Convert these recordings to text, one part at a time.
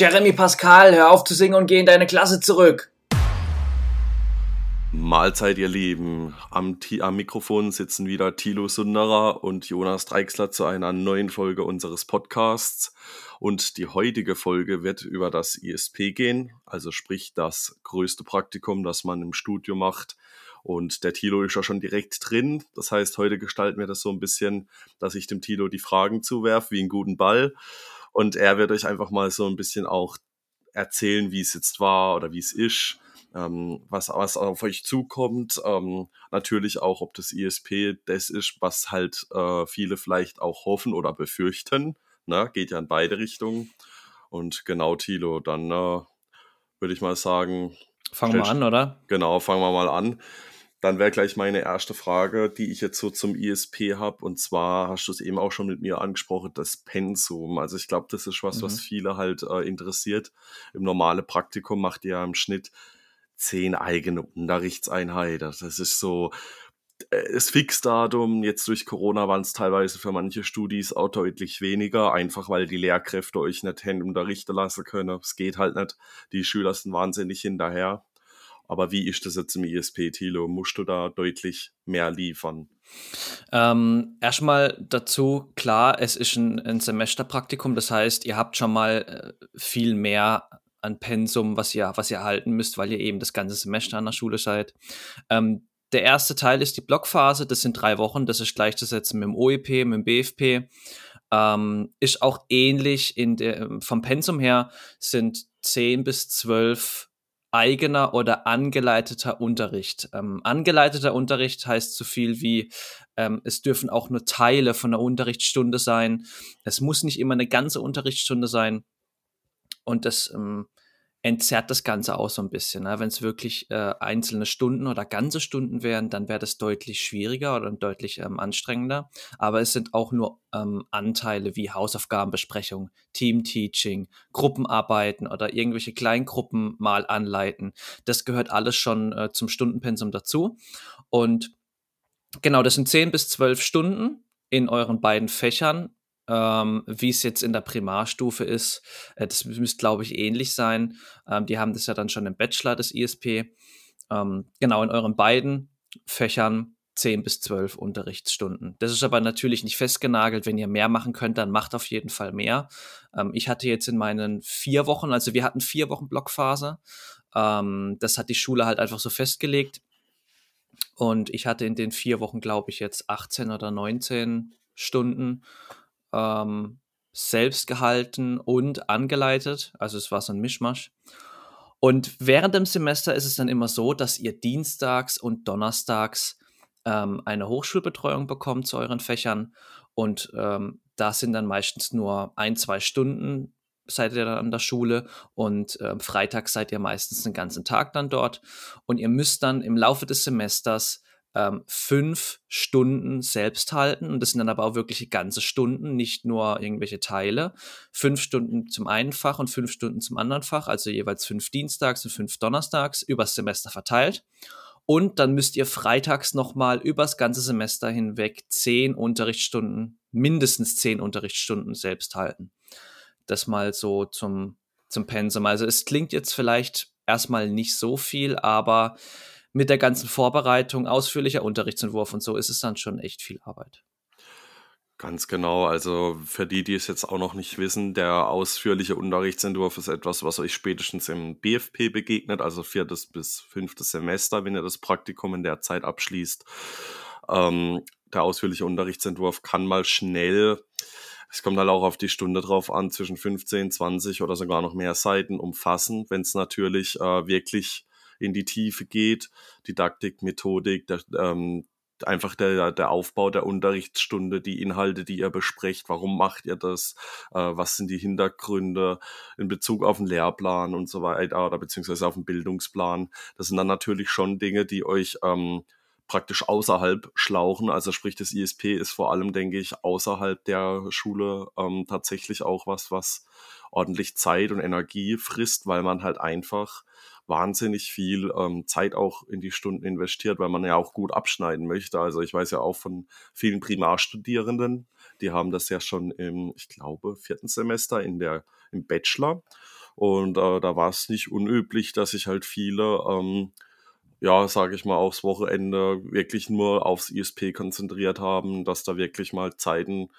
Jeremy Pascal, hör auf zu singen und geh in deine Klasse zurück. Mahlzeit, ihr Lieben. Am, am, Mikrofon sitzen wieder Thilo Sunderer und Jonas Dreixler zu einer neuen Folge unseres Podcasts. Und die heutige Folge wird über das ISP gehen, also sprich das größte Praktikum, das man im Studio macht. Und der Thilo ist ja schon direkt drin. Das heißt, heute gestalten wir das so ein bisschen, dass ich dem Thilo die Fragen zuwerfe, wie einen guten Ball. Und er wird euch einfach mal so ein bisschen auch erzählen, wie es jetzt war oder wie es ist ähm, was, was auf euch zukommt. Ähm, natürlich auch, ob das ISP das ist, was halt äh, viele vielleicht auch hoffen oder befürchten. Ne? Geht ja in beide Richtungen. Und genau, Tilo, dann äh, würde ich mal sagen. Fangen wir an, oder? Genau, fangen wir mal an. Dann wäre gleich meine erste Frage, die ich jetzt so zum ISP habe. Und zwar hast du es eben auch schon mit mir angesprochen, das Pensum. Also ich glaube, das ist was, mhm. was viele halt äh, interessiert. Im normalen Praktikum macht ihr ja im Schnitt zehn eigene Unterrichtseinheiten. Das ist so äh, das Fixdatum. Jetzt durch Corona waren es teilweise für manche Studis auch deutlich weniger, einfach weil die Lehrkräfte euch nicht hin unterrichten lassen können. Es geht halt nicht. Die Schüler sind wahnsinnig hinterher. Aber wie ist das jetzt im ISP, Thilo? Musst du da deutlich mehr liefern? Ähm, erstmal dazu, klar, es ist ein, ein Semesterpraktikum, das heißt, ihr habt schon mal äh, viel mehr an Pensum, was ihr, was ihr erhalten müsst, weil ihr eben das ganze Semester an der Schule seid. Ähm, der erste Teil ist die Blockphase, das sind drei Wochen, das ist gleichzusetzen mit dem OEP, mit dem BFP. Ähm, ist auch ähnlich in der, vom Pensum her, sind zehn bis zwölf eigener oder angeleiteter Unterricht. Ähm, angeleiteter Unterricht heißt so viel wie, ähm, es dürfen auch nur Teile von einer Unterrichtsstunde sein. Es muss nicht immer eine ganze Unterrichtsstunde sein. Und das ähm, entzerrt das Ganze auch so ein bisschen. Ne? Wenn es wirklich äh, einzelne Stunden oder ganze Stunden wären, dann wäre das deutlich schwieriger oder deutlich ähm, anstrengender. Aber es sind auch nur ähm, Anteile wie Hausaufgabenbesprechung, Teamteaching, Gruppenarbeiten oder irgendwelche Kleingruppen mal anleiten. Das gehört alles schon äh, zum Stundenpensum dazu. Und genau, das sind 10 bis 12 Stunden in euren beiden Fächern ähm, wie es jetzt in der Primarstufe ist. Äh, das müsste, glaube ich, ähnlich sein. Ähm, die haben das ja dann schon im Bachelor, das ISP. Ähm, genau, in euren beiden Fächern 10 bis 12 Unterrichtsstunden. Das ist aber natürlich nicht festgenagelt. Wenn ihr mehr machen könnt, dann macht auf jeden Fall mehr. Ähm, ich hatte jetzt in meinen vier Wochen, also wir hatten vier Wochen Blockphase. Ähm, das hat die Schule halt einfach so festgelegt. Und ich hatte in den vier Wochen, glaube ich, jetzt 18 oder 19 Stunden ähm, selbst gehalten und angeleitet. Also es war so ein Mischmasch. Und während dem Semester ist es dann immer so, dass ihr dienstags und donnerstags ähm, eine Hochschulbetreuung bekommt zu euren Fächern. Und ähm, da sind dann meistens nur ein, zwei Stunden seid ihr dann an der Schule und äh, freitags seid ihr meistens den ganzen Tag dann dort. Und ihr müsst dann im Laufe des Semesters ähm, fünf Stunden selbst halten. Und das sind dann aber auch wirklich ganze Stunden, nicht nur irgendwelche Teile. Fünf Stunden zum einen Fach und fünf Stunden zum anderen Fach, also jeweils fünf Dienstags und fünf Donnerstags übers Semester verteilt. Und dann müsst ihr freitags nochmal übers ganze Semester hinweg zehn Unterrichtsstunden, mindestens zehn Unterrichtsstunden selbst halten. Das mal so zum, zum Pensum. Also es klingt jetzt vielleicht erstmal nicht so viel, aber mit der ganzen Vorbereitung, ausführlicher Unterrichtsentwurf und so ist es dann schon echt viel Arbeit. Ganz genau. Also für die, die es jetzt auch noch nicht wissen, der ausführliche Unterrichtsentwurf ist etwas, was euch spätestens im BFP begegnet, also viertes bis fünftes Semester, wenn ihr das Praktikum in der Zeit abschließt. Ähm, der ausführliche Unterrichtsentwurf kann mal schnell, es kommt halt auch auf die Stunde drauf an, zwischen 15, 20 oder sogar noch mehr Seiten umfassen, wenn es natürlich äh, wirklich in die Tiefe geht. Didaktik, Methodik, der, ähm, einfach der, der Aufbau der Unterrichtsstunde, die Inhalte, die ihr besprecht, warum macht ihr das, äh, was sind die Hintergründe in Bezug auf den Lehrplan und so weiter oder beziehungsweise auf den Bildungsplan. Das sind dann natürlich schon Dinge, die euch ähm, praktisch außerhalb schlauchen. Also sprich, das ISP ist vor allem, denke ich, außerhalb der Schule ähm, tatsächlich auch was, was ordentlich Zeit und Energie frisst, weil man halt einfach wahnsinnig viel ähm, Zeit auch in die Stunden investiert, weil man ja auch gut abschneiden möchte. Also ich weiß ja auch von vielen Primarstudierenden, die haben das ja schon im, ich glaube, vierten Semester in der, im Bachelor. Und äh, da war es nicht unüblich, dass sich halt viele, ähm, ja, sage ich mal, aufs Wochenende wirklich nur aufs ISP konzentriert haben, dass da wirklich mal Zeiten,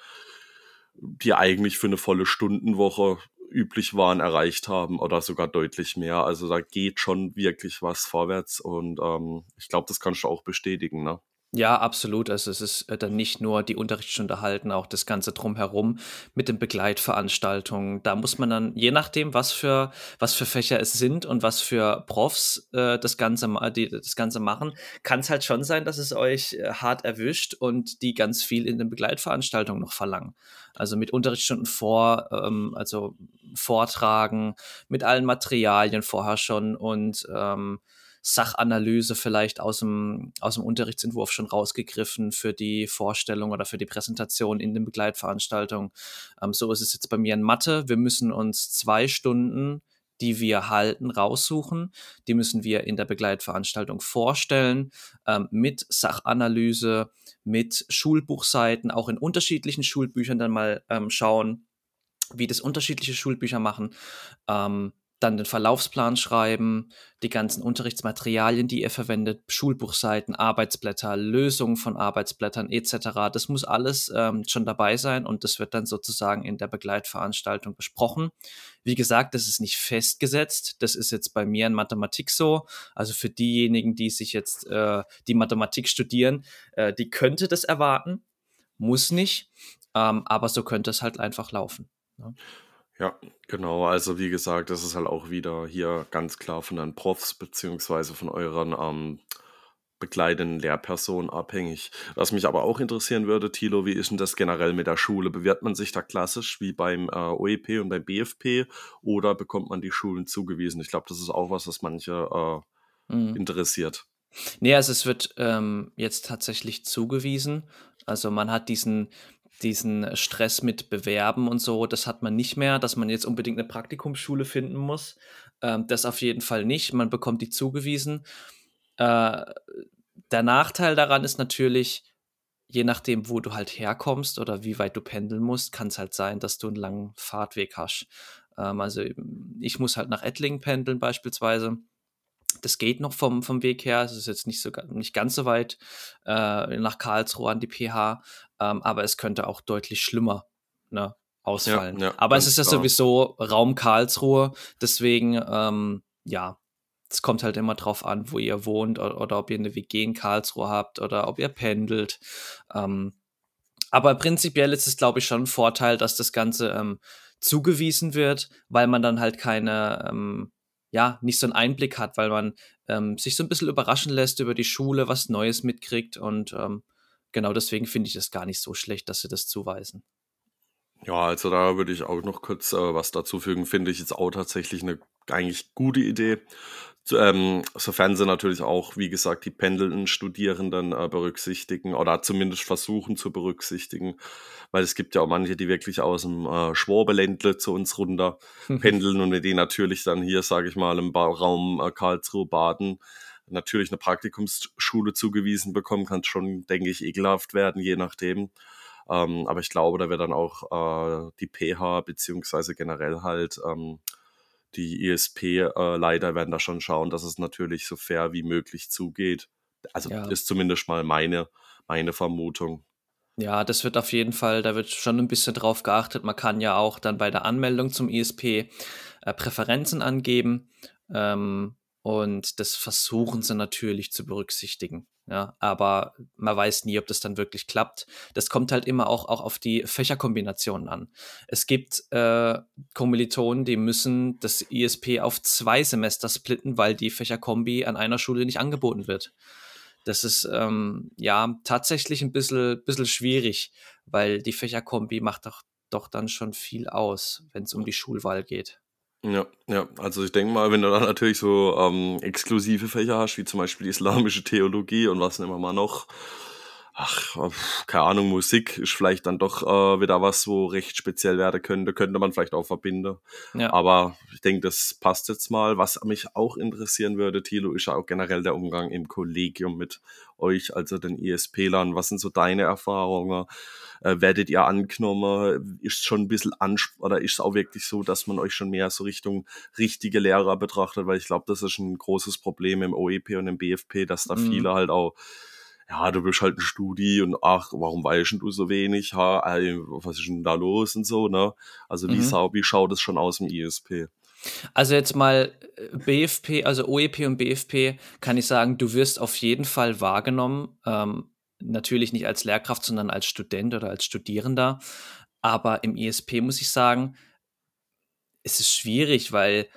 die eigentlich für eine volle Stundenwoche üblich waren, erreicht haben oder sogar deutlich mehr. Also da geht schon wirklich was vorwärts und ähm, ich glaube, das kannst du auch bestätigen, ne? Ja, absolut. Also es ist äh, dann nicht nur die Unterrichtsstunde halten, auch das Ganze drumherum mit den Begleitveranstaltungen. Da muss man dann, je nachdem, was für, was für Fächer es sind und was für Profs äh, das, Ganze, die das Ganze machen, kann es halt schon sein, dass es euch äh, hart erwischt und die ganz viel in den Begleitveranstaltungen noch verlangen. Also mit Unterrichtsstunden vor, ähm, also Vortragen, mit allen Materialien vorher schon und ähm, Sachanalyse vielleicht aus dem, aus dem Unterrichtsentwurf schon rausgegriffen für die Vorstellung oder für die Präsentation in den Begleitveranstaltungen. Ähm, so ist es jetzt bei mir in Mathe. Wir müssen uns zwei Stunden die wir halten, raussuchen. Die müssen wir in der Begleitveranstaltung vorstellen, ähm, mit Sachanalyse, mit Schulbuchseiten, auch in unterschiedlichen Schulbüchern dann mal ähm, schauen, wie das unterschiedliche Schulbücher machen. Ähm, dann den Verlaufsplan schreiben, die ganzen Unterrichtsmaterialien, die ihr verwendet, Schulbuchseiten, Arbeitsblätter, Lösungen von Arbeitsblättern etc. Das muss alles ähm, schon dabei sein und das wird dann sozusagen in der Begleitveranstaltung besprochen. Wie gesagt, das ist nicht festgesetzt. Das ist jetzt bei mir in Mathematik so. Also für diejenigen, die sich jetzt äh, die Mathematik studieren, äh, die könnte das erwarten, muss nicht, ähm, aber so könnte es halt einfach laufen. Ja. Ja, genau. Also wie gesagt, das ist halt auch wieder hier ganz klar von den Profs beziehungsweise von euren ähm, begleitenden Lehrpersonen abhängig. Was mich aber auch interessieren würde, Thilo, wie ist denn das generell mit der Schule? Bewährt man sich da klassisch wie beim äh, OEP und beim BFP oder bekommt man die Schulen zugewiesen? Ich glaube, das ist auch was, was manche äh, mhm. interessiert. Nee, also es wird ähm, jetzt tatsächlich zugewiesen. Also man hat diesen diesen Stress mit Bewerben und so, das hat man nicht mehr, dass man jetzt unbedingt eine Praktikumsschule finden muss. Ähm, das auf jeden Fall nicht. Man bekommt die zugewiesen. Äh, der Nachteil daran ist natürlich, je nachdem, wo du halt herkommst oder wie weit du pendeln musst, kann es halt sein, dass du einen langen Fahrtweg hast. Ähm, also ich muss halt nach Ettlingen pendeln beispielsweise. Das geht noch vom, vom Weg her. Es ist jetzt nicht, so, nicht ganz so weit äh, nach Karlsruhe an die PH, ähm, aber es könnte auch deutlich schlimmer ne, ausfallen. Ja, ja, aber es ist ja sowieso Raum Karlsruhe, deswegen, ähm, ja, es kommt halt immer drauf an, wo ihr wohnt oder, oder, ob ihr eine WG in Karlsruhe habt oder ob ihr pendelt. Ähm, aber prinzipiell ist es, glaube ich, schon ein Vorteil, dass das Ganze ähm, zugewiesen wird, weil man dann halt keine, ähm, ja, nicht so einen Einblick hat, weil man ähm, sich so ein bisschen überraschen lässt über die Schule, was Neues mitkriegt und ähm, genau deswegen finde ich es gar nicht so schlecht, dass sie das zuweisen. Ja, also da würde ich auch noch kurz äh, was dazu fügen. Finde ich jetzt auch tatsächlich eine eigentlich gute Idee. Ähm, sofern sie natürlich auch, wie gesagt, die pendelnden Studierenden äh, berücksichtigen oder zumindest versuchen zu berücksichtigen, weil es gibt ja auch manche, die wirklich aus dem äh, Schwabeländle zu uns runter pendeln und die natürlich dann hier, sage ich mal, im ba Raum äh, Karlsruhe, Baden natürlich eine Praktikumsschule zugewiesen bekommen, kann schon, denke ich, ekelhaft werden, je nachdem. Ähm, aber ich glaube, da wird dann auch äh, die PH beziehungsweise generell halt ähm, die ISP-Leiter äh, werden da schon schauen, dass es natürlich so fair wie möglich zugeht. Also ja. ist zumindest mal meine, meine Vermutung. Ja, das wird auf jeden Fall, da wird schon ein bisschen drauf geachtet. Man kann ja auch dann bei der Anmeldung zum ISP äh, Präferenzen angeben. Ähm, und das versuchen sie natürlich zu berücksichtigen. Ja, aber man weiß nie, ob das dann wirklich klappt. Das kommt halt immer auch, auch auf die Fächerkombinationen an. Es gibt äh, Kommilitonen, die müssen das ISP auf zwei Semester splitten, weil die Fächerkombi an einer Schule nicht angeboten wird. Das ist ähm, ja tatsächlich ein bisschen, bisschen schwierig, weil die Fächerkombi macht doch, doch dann schon viel aus, wenn es um die Schulwahl geht. Ja, ja. Also ich denke mal, wenn du dann natürlich so ähm, exklusive Fächer hast, wie zum Beispiel die islamische Theologie und was nehmen wir mal noch, ach, keine Ahnung, Musik ist vielleicht dann doch äh, wieder was, wo recht speziell werden könnte, könnte man vielleicht auch verbinden. Ja. Aber ich denke, das passt jetzt mal. Was mich auch interessieren würde, Thilo, ist ja auch generell der Umgang im Kollegium mit euch, also den ISP-Lern. Was sind so deine Erfahrungen? äh, werdet ihr angenommen? Ist schon ein bisschen ansp oder ist es auch wirklich so, dass man euch schon mehr so Richtung richtige Lehrer betrachtet? Weil ich glaube, das ist ein großes Problem im OEP und im BFP, dass da mhm. viele halt auch ja, du bist halt ein Studi und ach, warum weißt du so wenig? Ha, ey, was ist denn da los und so, ne? Also wie, mhm. wie schaut es schon aus im ISP? Also jetzt mal äh, BFP, also OEP und BFP, kann ich sagen, du wirst auf jeden Fall wahrgenommen. Ähm, natürlich nicht als Lehrkraft, sondern als Student oder als Studierender. Aber im ISP muss ich sagen, es ist schwierig, weil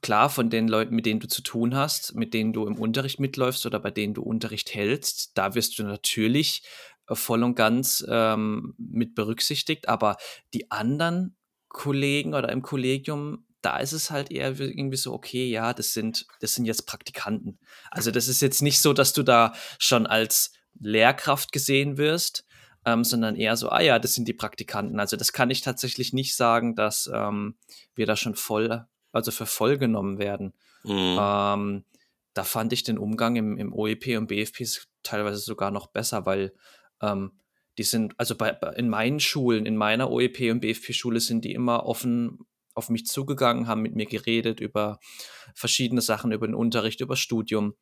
klar von den Leuten, mit denen du zu tun hast, mit denen du im Unterricht mitläufst oder bei denen du Unterricht hältst, da wirst du natürlich äh, voll und ganz ähm, mit berücksichtigt. Aber die anderen Kollegen oder im Kollegium, da ist es halt eher irgendwie so, okay, ja, das sind, das sind jetzt Praktikanten. Also das ist jetzt nicht so, dass du da schon als Lehrkraft gesehen wirst, ähm, sondern eher so, ah ja, das sind die Praktikanten. Also das kann ich tatsächlich nicht sagen, dass ähm, wir da schon voll, also für voll genommen werden. Mhm. Ähm, da fand ich den Umgang im, im OEP und BFP teilweise sogar noch besser, weil ähm, die sind, also bei, in meinen Schulen, in meiner OEP und BFP-Schule sind die immer offen auf mich zugegangen, haben mit mir geredet über verschiedene Sachen, über den Unterricht, über Studium.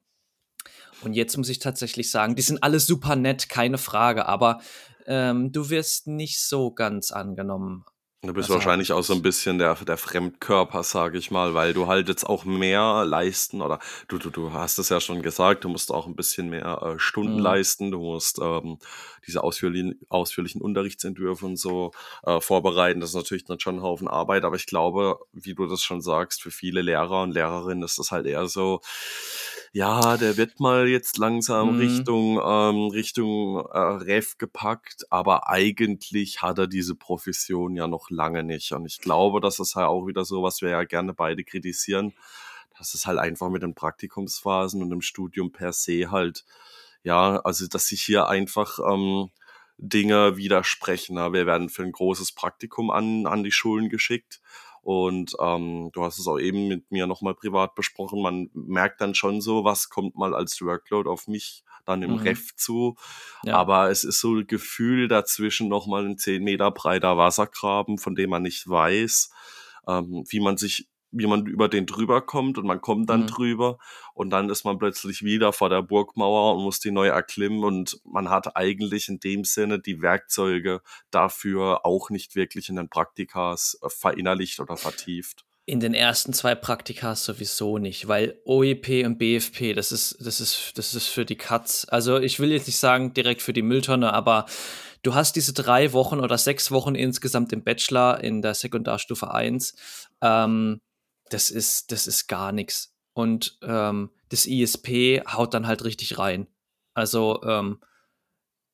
Und jetzt muss ich tatsächlich sagen, die sind alle super nett, keine Frage, aber ähm, du wirst nicht so ganz angenommen Du bist also wahrscheinlich auch so ein bisschen der, der Fremdkörper, sage ich mal, weil du halt jetzt auch mehr leisten oder du, du, du hast es ja schon gesagt, du musst auch ein bisschen mehr äh, Stunden mhm. leisten, du musst ähm, diese ausführlichen, ausführlichen Unterrichtsentwürfe und so äh, vorbereiten. Das ist natürlich dann schon ein Haufen Arbeit, aber ich glaube, wie du das schon sagst, für viele Lehrer und Lehrerinnen ist das halt eher so, ja, der wird mal jetzt langsam mhm. Richtung, ähm, Richtung äh, Ref gepackt, aber eigentlich hat er diese Profession ja noch lange nicht. Und ich glaube, das ist halt auch wieder so, was wir ja gerne beide kritisieren, dass es halt einfach mit den Praktikumsphasen und dem Studium per se halt, ja, also dass sich hier einfach ähm, Dinge widersprechen. Wir werden für ein großes Praktikum an, an die Schulen geschickt und ähm, du hast es auch eben mit mir nochmal privat besprochen. Man merkt dann schon so, was kommt mal als Workload auf mich dann im mhm. Ref zu. Ja. Aber es ist so ein Gefühl dazwischen nochmal ein 10 Meter breiter Wassergraben, von dem man nicht weiß, ähm, wie man sich wie man über den drüber kommt und man kommt dann mhm. drüber und dann ist man plötzlich wieder vor der Burgmauer und muss die neu erklimmen und man hat eigentlich in dem Sinne die Werkzeuge dafür auch nicht wirklich in den Praktikas äh, verinnerlicht oder vertieft. In den ersten zwei Praktikas sowieso nicht, weil OEP und BFP, das ist, das ist, das ist für die Katz. Also ich will jetzt nicht sagen direkt für die Mülltonne, aber du hast diese drei Wochen oder sechs Wochen insgesamt im Bachelor in der Sekundarstufe 1. Ähm, das ist, das ist gar nichts. Und ähm, das ISP haut dann halt richtig rein. Also ähm,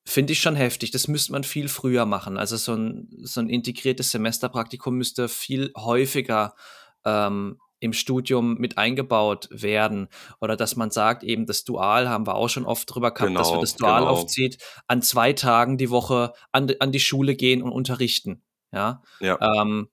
finde ich schon heftig. Das müsste man viel früher machen. Also so ein, so ein integriertes Semesterpraktikum müsste viel häufiger ähm, im Studium mit eingebaut werden. Oder dass man sagt, eben das Dual haben wir auch schon oft drüber gehabt, genau, dass wir das Dual genau. aufzieht, an zwei Tagen die Woche an, an die Schule gehen und unterrichten. Ja. ja. Ähm,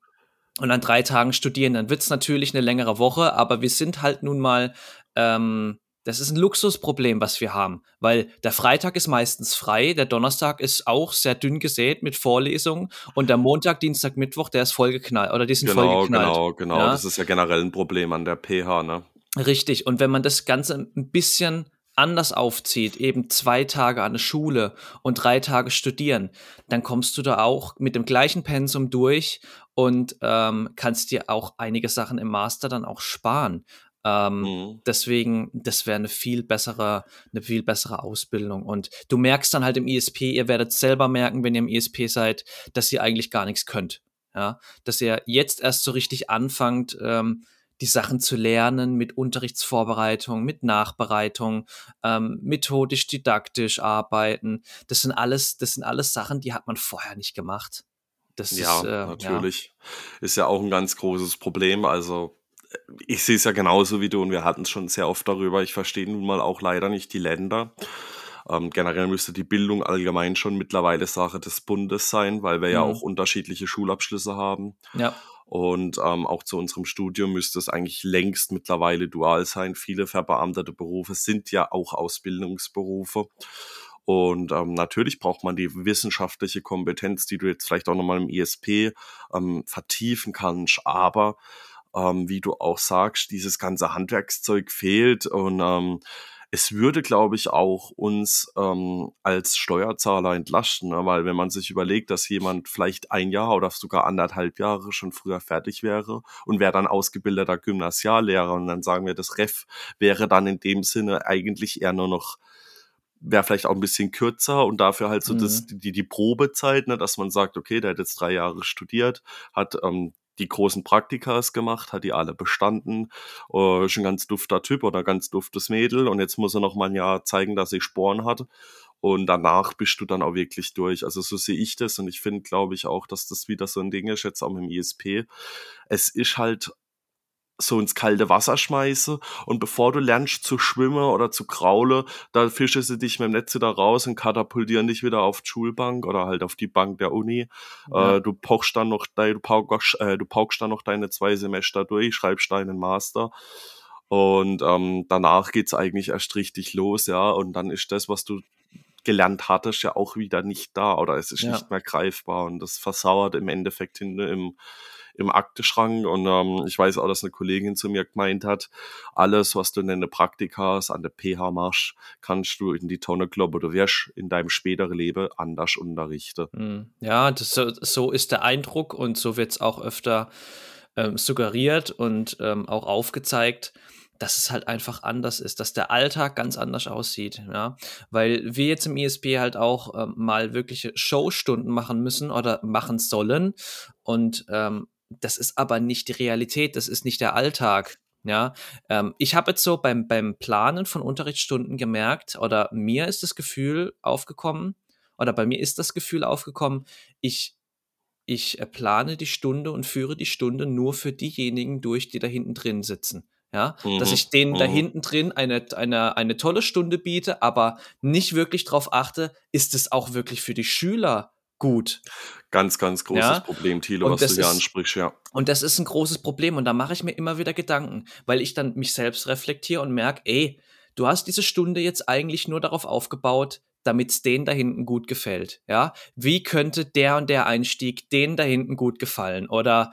und an drei Tagen studieren, dann wird es natürlich eine längere Woche, aber wir sind halt nun mal, ähm, das ist ein Luxusproblem, was wir haben, weil der Freitag ist meistens frei, der Donnerstag ist auch sehr dünn gesät mit Vorlesungen und der Montag, Dienstag, Mittwoch, der ist vollgeknallt oder die sind genau, vollgeknallt. Genau, genau, ja? das ist ja generell ein Problem an der PH, ne? Richtig, und wenn man das Ganze ein bisschen anders aufzieht, eben zwei Tage an der Schule und drei Tage studieren, dann kommst du da auch mit dem gleichen Pensum durch und ähm, kannst dir auch einige Sachen im Master dann auch sparen. Ähm, mhm. Deswegen, das wäre eine viel bessere, eine viel bessere Ausbildung. Und du merkst dann halt im ISP, ihr werdet selber merken, wenn ihr im ISP seid, dass ihr eigentlich gar nichts könnt. Ja, dass ihr jetzt erst so richtig anfangt, ähm, die Sachen zu lernen mit Unterrichtsvorbereitung, mit Nachbereitung, ähm, methodisch, didaktisch arbeiten. Das sind alles, das sind alles Sachen, die hat man vorher nicht gemacht. Das ja, ist, äh, natürlich. Ja. Ist ja auch ein ganz großes Problem. Also äh, ich sehe es ja genauso wie du und wir hatten es schon sehr oft darüber. Ich verstehe nun mal auch leider nicht die Länder. Ähm, generell müsste die Bildung allgemein schon mittlerweile Sache des Bundes sein, weil wir mhm. ja auch unterschiedliche Schulabschlüsse haben. Ja. Und ähm, auch zu unserem Studium müsste es eigentlich längst mittlerweile dual sein. Viele verbeamtete Berufe sind ja auch Ausbildungsberufe. Und ähm, natürlich braucht man die wissenschaftliche Kompetenz, die du jetzt vielleicht auch nochmal im ISP ähm, vertiefen kannst. Aber ähm, wie du auch sagst, dieses ganze Handwerkszeug fehlt und ähm, es würde, glaube ich, auch uns ähm, als Steuerzahler entlasten, ne? weil wenn man sich überlegt, dass jemand vielleicht ein Jahr oder sogar anderthalb Jahre schon früher fertig wäre und wäre dann ausgebildeter Gymnasiallehrer und dann sagen wir, das Ref wäre dann in dem Sinne eigentlich eher nur noch wäre vielleicht auch ein bisschen kürzer und dafür halt so mhm. das, die, die Probezeit, ne, dass man sagt, okay, der hat jetzt drei Jahre studiert, hat ähm, die großen Praktikas gemacht, hat die alle bestanden. Äh, ist ein ganz dufter Typ oder ganz duftes Mädel und jetzt muss er noch mal ein Jahr zeigen, dass sie Sporen hat. Und danach bist du dann auch wirklich durch. Also so sehe ich das und ich finde, glaube ich, auch, dass das wieder so ein Ding ist, jetzt auch mit dem ISP. Es ist halt so ins kalte Wasser schmeiße und bevor du lernst zu schwimmen oder zu kraulen, da fischen sie dich mit dem Netz wieder raus und katapultieren dich wieder auf die Schulbank oder halt auf die Bank der Uni. Ja. Äh, du paukst dann noch du paukst, äh, du paukst dann noch deine zwei Semester durch, schreibst deinen Master und ähm, danach geht's eigentlich erst richtig los, ja, und dann ist das, was du gelernt hattest, ja auch wieder nicht da oder es ist ja. nicht mehr greifbar und das versauert im Endeffekt hinten im im Akteschrank. Und ähm, ich weiß auch, dass eine Kollegin zu mir gemeint hat, alles, was du in den Praktikas an der PH machst, kannst du in die Tonne kloppen. Du wirst in deinem späteren Leben anders unterrichten. Hm. Ja, das, so ist der Eindruck und so wird es auch öfter ähm, suggeriert und ähm, auch aufgezeigt dass es halt einfach anders ist, dass der Alltag ganz anders aussieht, ja, weil wir jetzt im ISP halt auch ähm, mal wirkliche Showstunden machen müssen oder machen sollen und ähm, das ist aber nicht die Realität, das ist nicht der Alltag. Ja, ähm, ich habe jetzt so beim, beim Planen von Unterrichtsstunden gemerkt, oder mir ist das Gefühl aufgekommen, oder bei mir ist das Gefühl aufgekommen, ich, ich äh, plane die Stunde und führe die Stunde nur für diejenigen durch, die da hinten drin sitzen. Ja, mhm. dass ich denen mhm. da hinten drin eine, eine, eine tolle Stunde biete, aber nicht wirklich darauf achte, ist es auch wirklich für die Schüler gut. Ganz, ganz großes ja? Problem, Thilo, was du hier ist, ansprichst, ja. Und das ist ein großes Problem und da mache ich mir immer wieder Gedanken, weil ich dann mich selbst reflektiere und merke, ey, du hast diese Stunde jetzt eigentlich nur darauf aufgebaut, damit es denen da hinten gut gefällt. Ja, wie könnte der und der Einstieg denen da hinten gut gefallen? Oder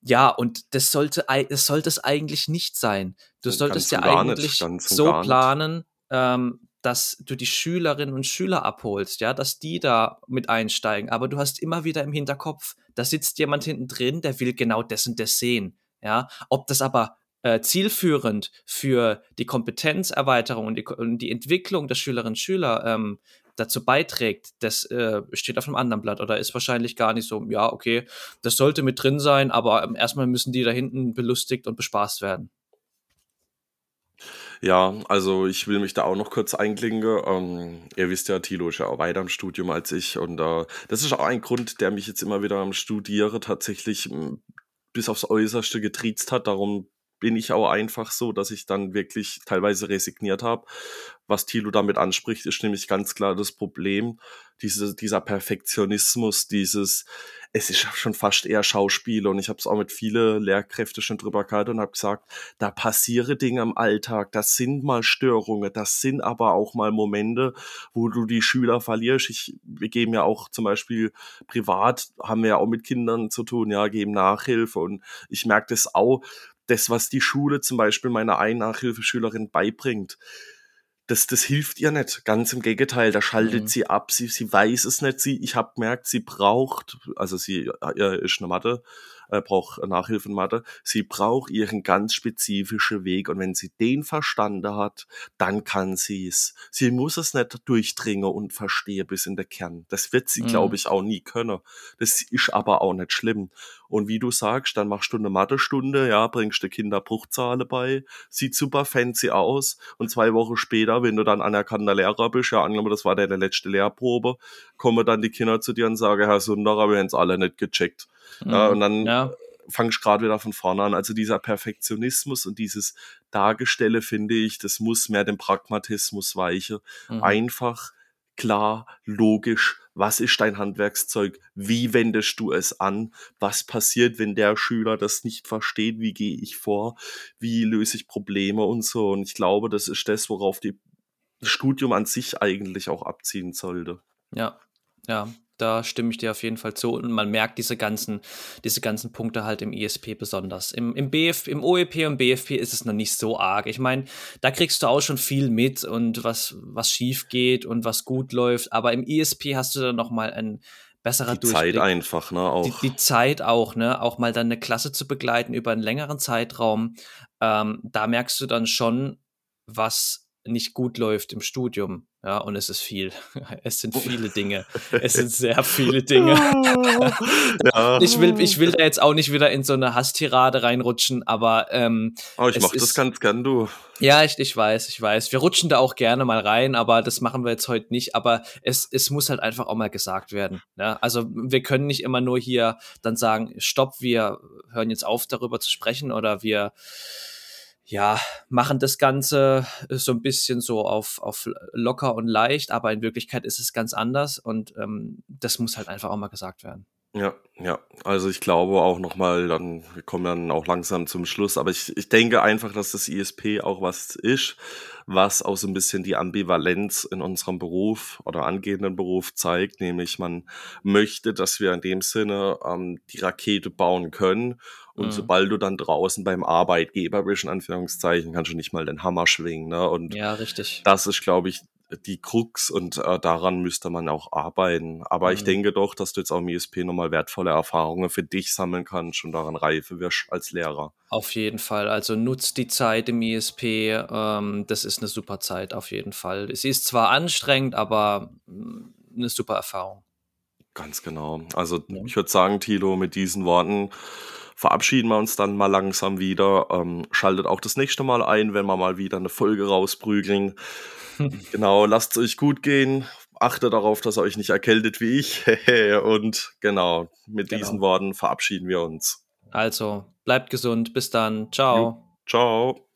ja, und das sollte, das sollte es eigentlich nicht sein. Du solltest ja eigentlich so planen, ähm, dass du die Schülerinnen und Schüler abholst, ja, dass die da mit einsteigen. Aber du hast immer wieder im Hinterkopf, da sitzt jemand hinten drin, der will genau das und das sehen, ja. Ob das aber äh, zielführend für die Kompetenzerweiterung und die, und die, Entwicklung der Schülerinnen und Schüler ähm, dazu beiträgt, das äh, steht auf einem anderen Blatt oder ist wahrscheinlich gar nicht so, ja, okay, das sollte mit drin sein, aber ähm, erstmal müssen die da hinten belustigt und bespaßt werden. Ja, also ich will mich da auch noch kurz einklinken. Ähm, ihr wisst ja, Thilo ist ja auch weiter im Studium als ich und äh, das ist auch ein Grund, der mich jetzt immer wieder am Studieren tatsächlich bis aufs Äußerste getriezt hat. Darum bin ich auch einfach so, dass ich dann wirklich teilweise resigniert habe. Was Thilo damit anspricht, ist nämlich ganz klar das Problem, diese, dieser Perfektionismus, dieses, es ist schon fast eher Schauspiel und ich habe es auch mit vielen Lehrkräften schon drüber gehabt und habe gesagt, da passieren Dinge im Alltag, das sind mal Störungen, das sind aber auch mal Momente, wo du die Schüler verlierst. Ich, wir geben ja auch zum Beispiel privat, haben wir ja auch mit Kindern zu tun, ja, geben Nachhilfe und ich merke das auch, das, was die Schule zum Beispiel meiner einen Nachhilfeschülerin beibringt, das, das hilft ihr nicht. Ganz im Gegenteil, da schaltet mhm. sie ab, sie, sie weiß es nicht. Sie, ich habe gemerkt, sie braucht, also sie äh, ist eine Mathe, äh, braucht Nachhilfe in Mathe. Sie braucht ihren ganz spezifischen Weg und wenn sie den verstanden hat, dann kann sie es. Sie muss es nicht durchdringen und verstehen bis in der Kern. Das wird sie, mhm. glaube ich, auch nie können. Das ist aber auch nicht schlimm. Und wie du sagst, dann machst du eine Mathestunde, ja, bringst du Kinder Bruchzahlen bei, sieht super fancy aus und zwei Wochen später, wenn du dann anerkannter Lehrer bist, ja, angenommen, das war deine letzte Lehrprobe, kommen dann die Kinder zu dir und sagen, Herr Sunderer, wir haben es alle nicht gecheckt. Mhm. Ja, und dann ja. fangst du gerade wieder von vorne an. Also dieser Perfektionismus und dieses Dargestelle, finde ich, das muss mehr dem Pragmatismus weichen. Mhm. Einfach, klar, logisch, was ist dein Handwerkszeug, wie wendest du es an, was passiert, wenn der Schüler das nicht versteht, wie gehe ich vor, wie löse ich Probleme und so. Und ich glaube, das ist das, worauf die das Studium an sich eigentlich auch abziehen sollte. Ja, ja, da stimme ich dir auf jeden Fall zu. Und man merkt diese ganzen, diese ganzen Punkte halt im ISP besonders. Im, im, BF, im OEP und BFP ist es noch nicht so arg. Ich meine, da kriegst du auch schon viel mit und was, was schief geht und was gut läuft. Aber im ISP hast du dann nochmal ein besserer die Durchblick. Zeit einfach, ne? Auch. Die, die, Zeit auch, ne? Auch mal dann eine Klasse zu begleiten über einen längeren Zeitraum. Ähm, da merkst du dann schon, was nicht gut läuft im Studium. Ja, und es ist viel. Es sind viele Dinge. Es sind sehr viele Dinge. Ja. Ich, will, ich will da jetzt auch nicht wieder in so eine Hasstirade reinrutschen, aber. Ähm, oh, ich mach ist, das ganz gern, du. Ja, ich, ich weiß, ich weiß. Wir rutschen da auch gerne mal rein, aber das machen wir jetzt heute nicht. Aber es, es muss halt einfach auch mal gesagt werden. Ja? Also, wir können nicht immer nur hier dann sagen: Stopp, wir hören jetzt auf, darüber zu sprechen oder wir ja, machen das Ganze so ein bisschen so auf, auf locker und leicht, aber in Wirklichkeit ist es ganz anders und ähm, das muss halt einfach auch mal gesagt werden. Ja, ja. Also ich glaube auch nochmal, dann, wir kommen dann auch langsam zum Schluss, aber ich, ich denke einfach, dass das ISP auch was ist, was auch so ein bisschen die Ambivalenz in unserem Beruf oder angehenden Beruf zeigt, nämlich man möchte, dass wir in dem Sinne ähm, die Rakete bauen können und mhm. sobald du dann draußen beim Arbeitgeber bist, in Anführungszeichen, kannst du nicht mal den Hammer schwingen. Ne? Und ja, richtig. Das ist, glaube ich, die Krux und äh, daran müsste man auch arbeiten. Aber mhm. ich denke doch, dass du jetzt auch im ISP nochmal wertvolle Erfahrungen für dich sammeln kannst und daran reife wirst als Lehrer. Auf jeden Fall. Also nutzt die Zeit im ISP. Ähm, das ist eine super Zeit, auf jeden Fall. Sie ist zwar anstrengend, aber mm, eine super Erfahrung. Ganz genau. Also ich würde sagen, Tilo, mit diesen Worten verabschieden wir uns dann mal langsam wieder. Ähm, schaltet auch das nächste Mal ein, wenn wir mal wieder eine Folge rausprügeln. genau, lasst es euch gut gehen. Achtet darauf, dass ihr euch nicht erkältet wie ich. Und genau, mit genau. diesen Worten verabschieden wir uns. Also, bleibt gesund. Bis dann. Ciao. Jo, ciao.